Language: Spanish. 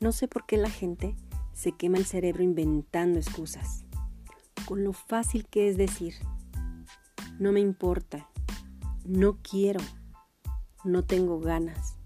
No sé por qué la gente se quema el cerebro inventando excusas, con lo fácil que es decir, no me importa, no quiero, no tengo ganas,